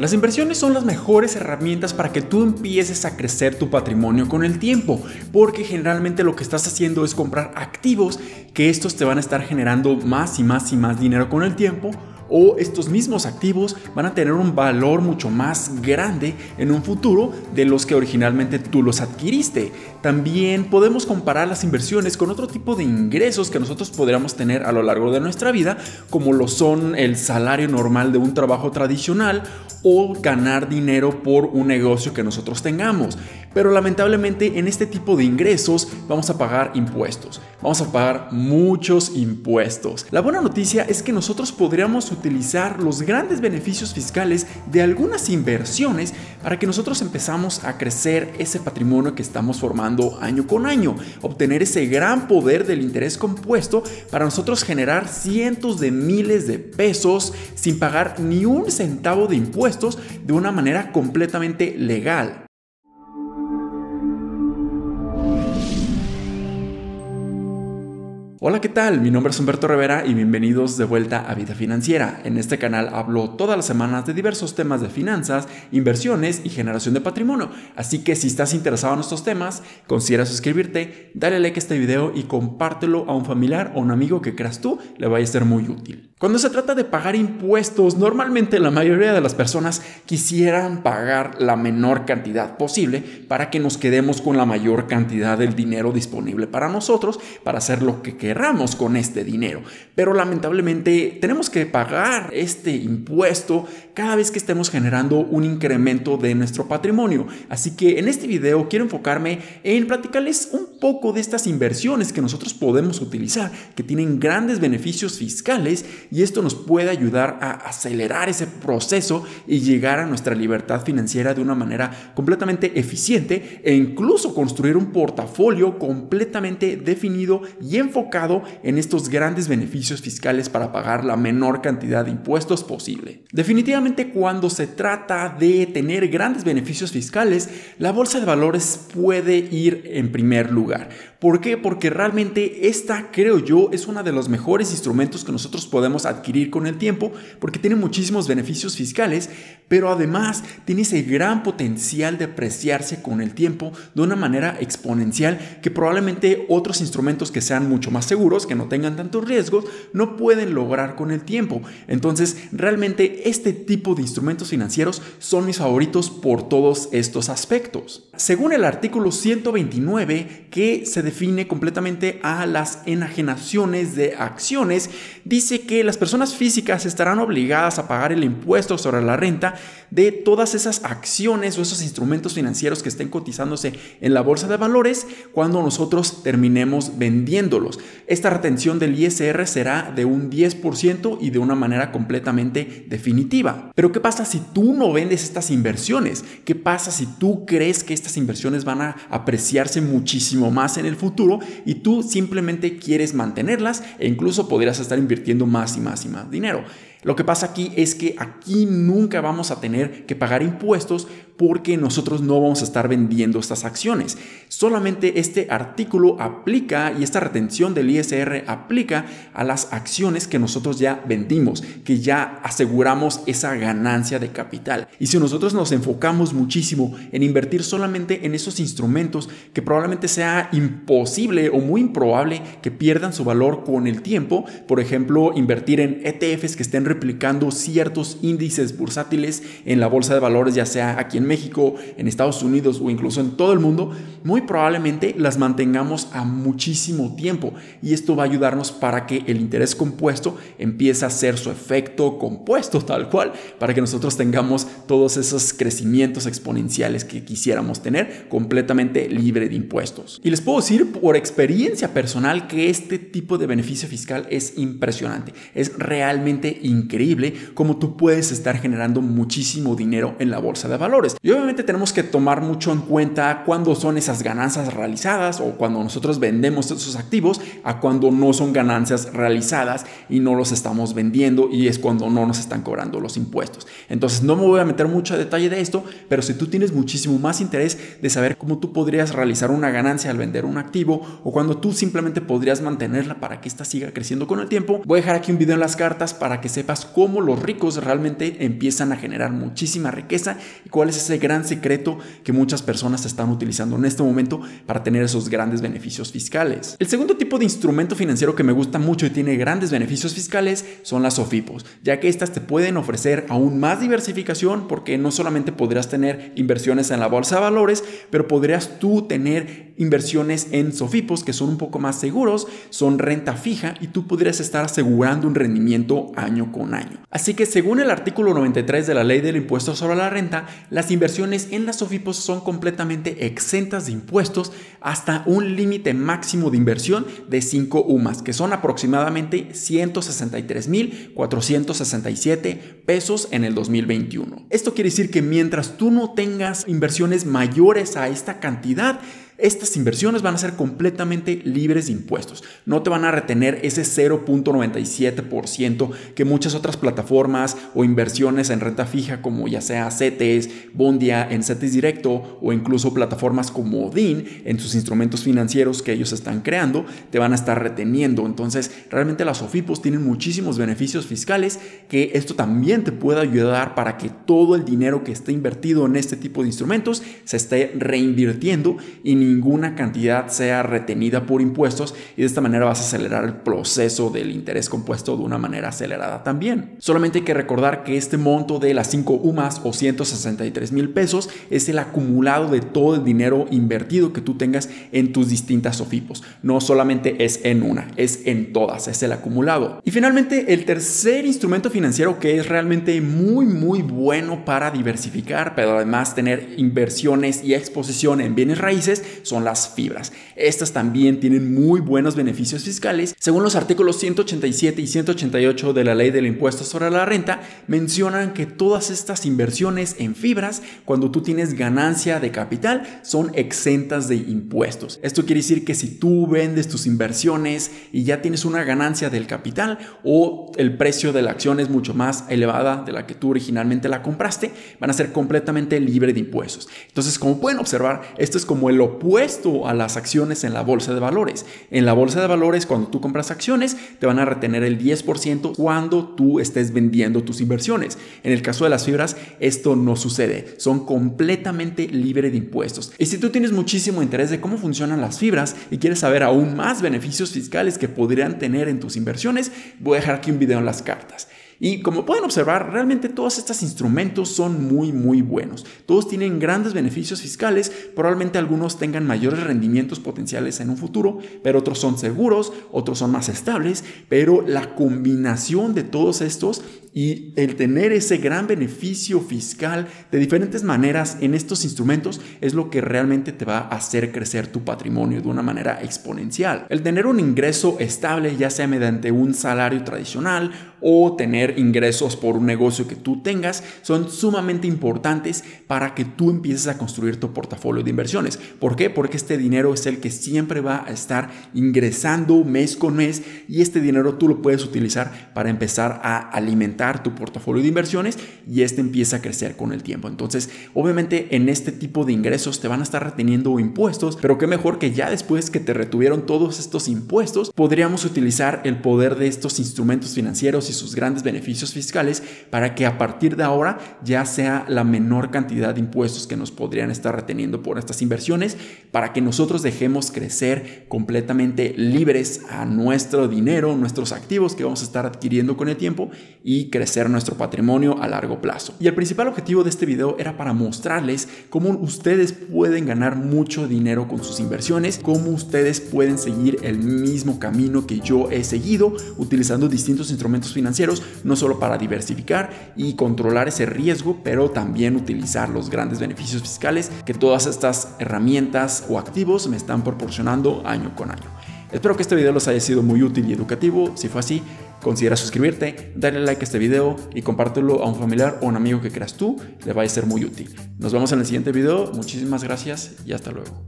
Las inversiones son las mejores herramientas para que tú empieces a crecer tu patrimonio con el tiempo, porque generalmente lo que estás haciendo es comprar activos que estos te van a estar generando más y más y más dinero con el tiempo o estos mismos activos van a tener un valor mucho más grande en un futuro de los que originalmente tú los adquiriste. También podemos comparar las inversiones con otro tipo de ingresos que nosotros podríamos tener a lo largo de nuestra vida, como lo son el salario normal de un trabajo tradicional o ganar dinero por un negocio que nosotros tengamos. Pero lamentablemente en este tipo de ingresos vamos a pagar impuestos. Vamos a pagar muchos impuestos. La buena noticia es que nosotros podríamos utilizar los grandes beneficios fiscales de algunas inversiones para que nosotros empezamos a crecer ese patrimonio que estamos formando año con año, obtener ese gran poder del interés compuesto para nosotros generar cientos de miles de pesos sin pagar ni un centavo de impuestos de una manera completamente legal. Hola, ¿qué tal? Mi nombre es Humberto Rivera y bienvenidos de vuelta a Vida Financiera. En este canal hablo todas las semanas de diversos temas de finanzas, inversiones y generación de patrimonio. Así que si estás interesado en estos temas, considera suscribirte, dale like a este video y compártelo a un familiar o un amigo que creas tú le vaya a ser muy útil. Cuando se trata de pagar impuestos, normalmente la mayoría de las personas quisieran pagar la menor cantidad posible para que nos quedemos con la mayor cantidad del dinero disponible para nosotros para hacer lo que queramos con este dinero. Pero lamentablemente tenemos que pagar este impuesto cada vez que estemos generando un incremento de nuestro patrimonio. Así que en este video quiero enfocarme en platicarles un poco de estas inversiones que nosotros podemos utilizar, que tienen grandes beneficios fiscales y esto nos puede ayudar a acelerar ese proceso y llegar a nuestra libertad financiera de una manera completamente eficiente e incluso construir un portafolio completamente definido y enfocado en estos grandes beneficios fiscales para pagar la menor cantidad de impuestos posible. Definitivamente cuando se trata de tener grandes beneficios fiscales, la bolsa de valores puede ir en primer lugar. ¿Por qué? Porque realmente esta, creo yo, es uno de los mejores instrumentos que nosotros podemos adquirir con el tiempo, porque tiene muchísimos beneficios fiscales, pero además tiene ese gran potencial de apreciarse con el tiempo de una manera exponencial que probablemente otros instrumentos que sean mucho más seguros, que no tengan tantos riesgos, no pueden lograr con el tiempo. Entonces, realmente este tipo de instrumentos financieros son mis favoritos por todos estos aspectos. Según el artículo 129, que se define completamente a las enajenaciones de acciones, dice que las personas físicas estarán obligadas a pagar el impuesto sobre la renta de todas esas acciones o esos instrumentos financieros que estén cotizándose en la bolsa de valores cuando nosotros terminemos vendiéndolos. Esta retención del ISR será de un 10% y de una manera completamente definitiva. Pero ¿qué pasa si tú no vendes estas inversiones? ¿Qué pasa si tú crees que estas inversiones van a apreciarse muchísimo más en el futuro y tú simplemente quieres mantenerlas e incluso podrías estar invirtiendo más y más y más dinero. Lo que pasa aquí es que aquí nunca vamos a tener que pagar impuestos porque nosotros no vamos a estar vendiendo estas acciones. Solamente este artículo aplica y esta retención del ISR aplica a las acciones que nosotros ya vendimos, que ya aseguramos esa ganancia de capital. Y si nosotros nos enfocamos muchísimo en invertir solamente en esos instrumentos que probablemente sea imposible o muy improbable que pierdan su valor con el tiempo, por ejemplo, invertir en ETFs que estén replicando ciertos índices bursátiles en la bolsa de valores, ya sea aquí en México, en Estados Unidos o incluso en todo el mundo, muy probablemente las mantengamos a muchísimo tiempo y esto va a ayudarnos para que el interés compuesto empiece a hacer su efecto compuesto tal cual, para que nosotros tengamos todos esos crecimientos exponenciales que quisiéramos tener completamente libre de impuestos. Y les puedo decir por experiencia personal que este tipo de beneficio fiscal es impresionante, es realmente increíble como tú puedes estar generando muchísimo dinero en la bolsa de valores. Y obviamente tenemos que tomar mucho en cuenta cuándo son esas ganancias realizadas o cuando nosotros vendemos esos activos a cuando no son ganancias realizadas y no los estamos vendiendo y es cuando no nos están cobrando los impuestos. Entonces no me voy a meter mucho a detalle de esto, pero si tú tienes muchísimo más interés de saber cómo tú podrías realizar una ganancia al vender un activo o cuando tú simplemente podrías mantenerla para que ésta siga creciendo con el tiempo, voy a dejar aquí un video en las cartas para que sepas cómo los ricos realmente empiezan a generar muchísima riqueza y cuál es ese gran secreto que muchas personas están utilizando en este momento para tener esos grandes beneficios fiscales. El segundo tipo de instrumento financiero que me gusta mucho y tiene grandes beneficios fiscales son las SOFIPOS, ya que estas te pueden ofrecer aún más diversificación porque no solamente podrás tener inversiones en la bolsa de valores, pero podrías tú tener inversiones en SOFIPOS que son un poco más seguros, son renta fija y tú podrías estar asegurando un rendimiento año con año. Así que según el artículo 93 de la ley del impuesto sobre la renta, las inversiones en las SOFIPOS son completamente exentas de impuestos hasta un límite máximo de inversión de 5 UMAS, que son aproximadamente 163.467 pesos en el 2021. Esto quiere decir que mientras tú no tengas inversiones mayores a esta cantidad, estas inversiones van a ser completamente libres de impuestos. No te van a retener ese 0.97% que muchas otras plataformas o inversiones en renta fija como ya sea CETES, Bondia en CETES Directo o incluso plataformas como DIN en sus instrumentos financieros que ellos están creando, te van a estar reteniendo. Entonces, realmente las OFIPOS tienen muchísimos beneficios fiscales que esto también te puede ayudar para que todo el dinero que esté invertido en este tipo de instrumentos se esté reinvirtiendo y ninguna cantidad sea retenida por impuestos y de esta manera vas a acelerar el proceso del interés compuesto de una manera acelerada también. Solamente hay que recordar que este monto de las 5 UMAS o 163 mil pesos es el acumulado de todo el dinero invertido que tú tengas en tus distintas OFIPOS. No solamente es en una, es en todas, es el acumulado. Y finalmente, el tercer instrumento financiero que es realmente muy, muy bueno para diversificar, pero además tener inversiones y exposición en bienes raíces son las fibras. Estas también tienen muy buenos beneficios fiscales. Según los artículos 187 y 188 de la ley del impuesto sobre la renta, mencionan que todas estas inversiones en fibras, cuando tú tienes ganancia de capital, son exentas de impuestos. Esto quiere decir que si tú vendes tus inversiones y ya tienes una ganancia del capital o el precio de la acción es mucho más elevada de la que tú originalmente la compraste, van a ser completamente libre de impuestos. Entonces, como pueden observar, esto es como el opuesto a las acciones en la bolsa de valores. En la bolsa de valores, cuando tú compras acciones, te van a retener el 10% cuando tú estés vendiendo tus inversiones. En el caso de las fibras, esto no sucede. Son completamente libres de impuestos. Y si tú tienes muchísimo interés de cómo funcionan las fibras y quieres saber aún más beneficios fiscales que podrían tener en tus inversiones, voy a dejar aquí un video en las cartas. Y como pueden observar, realmente todos estos instrumentos son muy muy buenos. Todos tienen grandes beneficios fiscales, probablemente algunos tengan mayores rendimientos potenciales en un futuro, pero otros son seguros, otros son más estables, pero la combinación de todos estos y el tener ese gran beneficio fiscal de diferentes maneras en estos instrumentos es lo que realmente te va a hacer crecer tu patrimonio de una manera exponencial. El tener un ingreso estable, ya sea mediante un salario tradicional o tener ingresos por un negocio que tú tengas, son sumamente importantes para que tú empieces a construir tu portafolio de inversiones. ¿Por qué? Porque este dinero es el que siempre va a estar ingresando mes con mes y este dinero tú lo puedes utilizar para empezar a alimentar tu portafolio de inversiones y este empieza a crecer con el tiempo. Entonces, obviamente en este tipo de ingresos te van a estar reteniendo impuestos, pero qué mejor que ya después que te retuvieron todos estos impuestos, podríamos utilizar el poder de estos instrumentos financieros y sus grandes beneficios fiscales para que a partir de ahora ya sea la menor cantidad de impuestos que nos podrían estar reteniendo por estas inversiones, para que nosotros dejemos crecer completamente libres a nuestro dinero, nuestros activos que vamos a estar adquiriendo con el tiempo y crecer nuestro patrimonio a largo plazo. Y el principal objetivo de este video era para mostrarles cómo ustedes pueden ganar mucho dinero con sus inversiones, cómo ustedes pueden seguir el mismo camino que yo he seguido utilizando distintos instrumentos financieros, no solo para diversificar y controlar ese riesgo, pero también utilizar los grandes beneficios fiscales que todas estas herramientas o activos me están proporcionando año con año. Espero que este video les haya sido muy útil y educativo. Si fue así, Considera suscribirte, darle like a este video y compártelo a un familiar o un amigo que creas tú, le va a ser muy útil. Nos vemos en el siguiente video, muchísimas gracias y hasta luego.